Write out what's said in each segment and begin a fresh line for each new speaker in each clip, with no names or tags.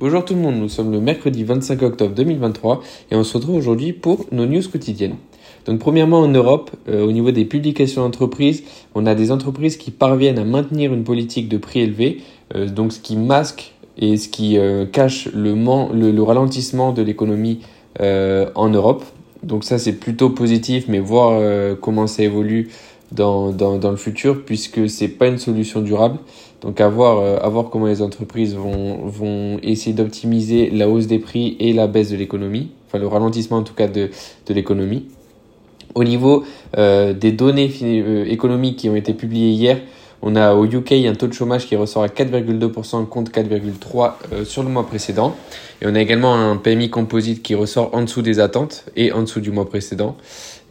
Bonjour tout le monde, nous sommes le mercredi 25 octobre 2023 et on se retrouve aujourd'hui pour nos news quotidiennes. Donc premièrement en Europe, euh, au niveau des publications d'entreprises, on a des entreprises qui parviennent à maintenir une politique de prix élevé, euh, donc ce qui masque et ce qui euh, cache le, le, ralentissement de l'économie en Europe. Donc ça c'est plutôt positif, mais voir comment ça évolue dans, dans, dans le futur puisque c'est pas une solution durable. Donc à voir, euh, à voir comment les entreprises vont, vont essayer d'optimiser la hausse des prix et la baisse de l'économie, enfin le ralentissement en tout cas de, de l'économie. Au niveau euh, des données euh, économiques qui ont été publiées hier, on a au UK un taux de chômage qui ressort à 4,2% contre 4,3% euh, sur le mois précédent. Et on a également un PMI composite qui ressort en dessous des attentes et en dessous du mois précédent.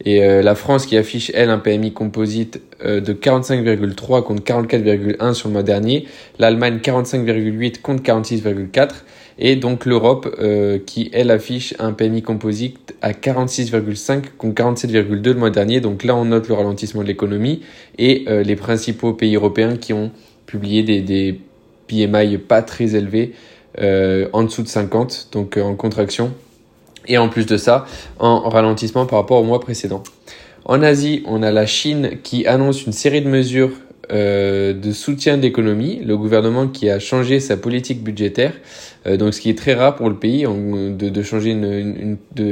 Et euh, la France qui affiche, elle, un PMI composite euh, de 45,3 contre 44,1 sur le mois dernier. L'Allemagne 45,8 contre 46,4. Et donc l'Europe euh, qui, elle, affiche un PMI composite à 46,5 contre 47,2 le mois dernier. Donc là, on note le ralentissement de l'économie et euh, les principaux pays européens qui ont publié des, PMI pas très élevés, euh, en dessous de 50, donc en contraction. Et en plus de ça, en ralentissement par rapport au mois précédent. En Asie, on a la Chine qui annonce une série de mesures euh, de soutien d'économie, le gouvernement qui a changé sa politique budgétaire, euh, donc ce qui est très rare pour le pays de, changer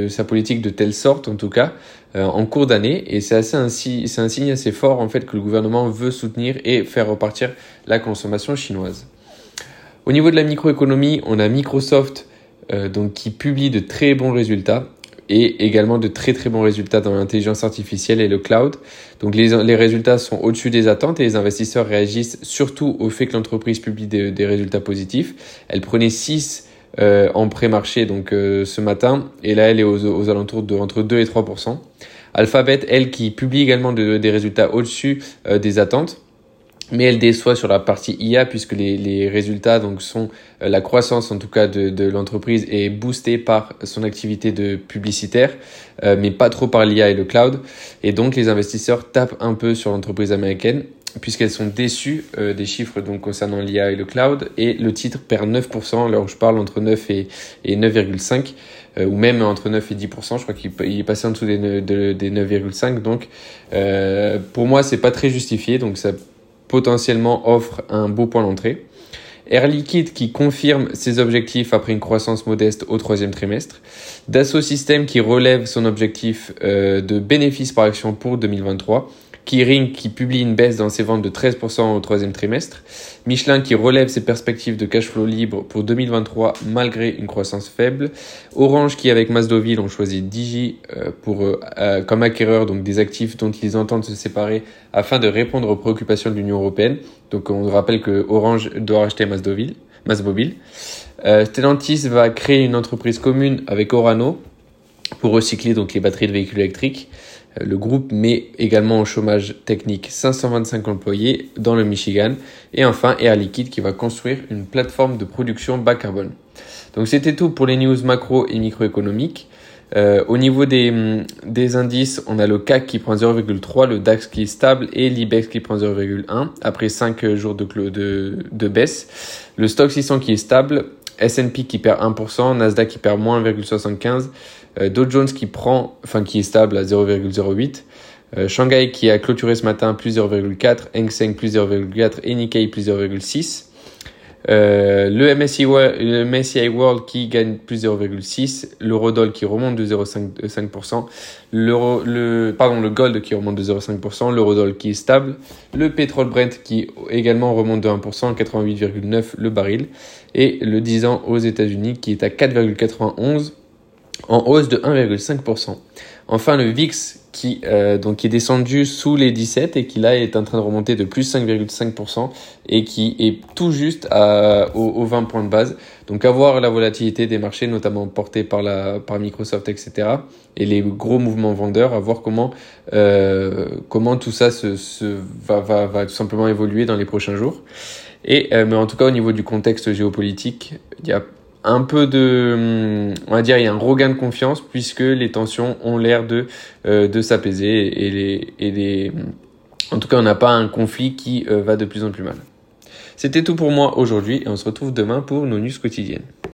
sa politique de telle sorte en tout cas euh, en cours d'année et c'est assez un, signe assez fort en fait que le gouvernement veut soutenir et faire repartir la consommation chinoise. Au niveau de la microéconomie, on a Microsoft qui publie de très bons résultats et également de très très bons résultats dans l'intelligence artificielle et le cloud. Donc les, les résultats sont au-dessus des attentes et les investisseurs réagissent surtout au fait que l'entreprise publie des, résultats positifs. Elle prenait 6 euh, en pré-marché donc euh, ce matin et là elle est aux, aux, alentours de entre 2 et 3% Alphabet, elle, qui publie également de, des résultats au-dessus euh, des attentes mais elle déçoit sur la partie IA puisque les, les résultats donc sont euh, la croissance en tout cas de, de l'entreprise est boostée par son activité de publicitaire euh, mais pas trop par l'IA et le cloud. Et donc les investisseurs tapent un peu sur l'entreprise américaine puisqu'elles sont déçues euh, des chiffres donc concernant l'IA et le cloud. Et le titre perd 9% alors je parle entre 9 et, et 9,5 ou même entre 9 et 10%, je crois qu'il est passé en dessous des, des 9,5 donc pour moi c'est pas très justifié. Donc ça potentiellement offre un beau point d'entrée. Air Liquide qui confirme ses objectifs après une croissance modeste au troisième trimestre. Dassault Systèmes qui relève son objectif euh, de bénéfices par action pour 2023. Kering qui publie une baisse dans ses ventes de 13% au troisième trimestre, Michelin qui relève ses perspectives de cash flow libre pour 2023 malgré une croissance faible, Orange qui avec Mazdoville ont choisi Digi euh, pour, euh, euh, comme acquéreur donc des actifs dont ils entendent se séparer afin de répondre aux préoccupations de l'Union européenne. Donc on rappelle que Orange doit racheter Mazdoville, Mazmobile. Stellantis va créer une entreprise commune avec Orano pour recycler donc les batteries de véhicules électriques. Euh, le groupe met également au chômage technique 525 employés dans le Michigan. Et enfin, Air Liquide qui va construire une plateforme de production bas carbone. Donc c'était tout pour les news macro et microéconomiques. Euh, au niveau des, mm, des indices, on a le CAC qui prend 0,3, le DAX qui est stable et l'IBEX qui prend 0,1 après 5 jours de, de, de baisse. Le stock 600 qui est stable, S&P qui perd 1%, Nasdaq qui perd moins 1,75%, euh, Dow Jones qui prend, enfin qui est stable à 0,08, euh, Shanghai qui a clôturé ce matin plus 0,4, Hang Seng plus 0,4 et Nikkei plus 0,6. Euh, le, MSCI World, World qui gagne plus 0,6, l'eurodoll qui remonte de 0,5%, l'euro, le, pardon, le gold qui remonte de 0,5%, l'eurodoll qui est stable, le pétrole Brent qui également remonte de 1%, 88,9 le baril, et le 10 ans aux États-Unis qui est à 4,91 en hausse de 1,5%. Enfin, le VIX qui, euh, donc, est descendu sous les 17 et qui là est en train de remonter de plus 5,5% et qui est tout juste à, aux, 20 points de base. Donc, à voir la volatilité des marchés, notamment portée par, la, par Microsoft, etc. et les gros mouvements vendeurs, à voir comment, euh, comment tout ça se, se va, va, va tout simplement évoluer dans les prochains jours. Et, euh, mais en tout cas, au niveau du contexte géopolitique, il y a un peu de, on va dire, il y a un regain de confiance puisque les tensions ont l'air de, euh, s'apaiser et les, et les, en tout cas, on n'a pas un conflit qui euh, va de plus en plus mal. C'était tout pour moi aujourd'hui et on se retrouve demain pour nos news quotidiennes.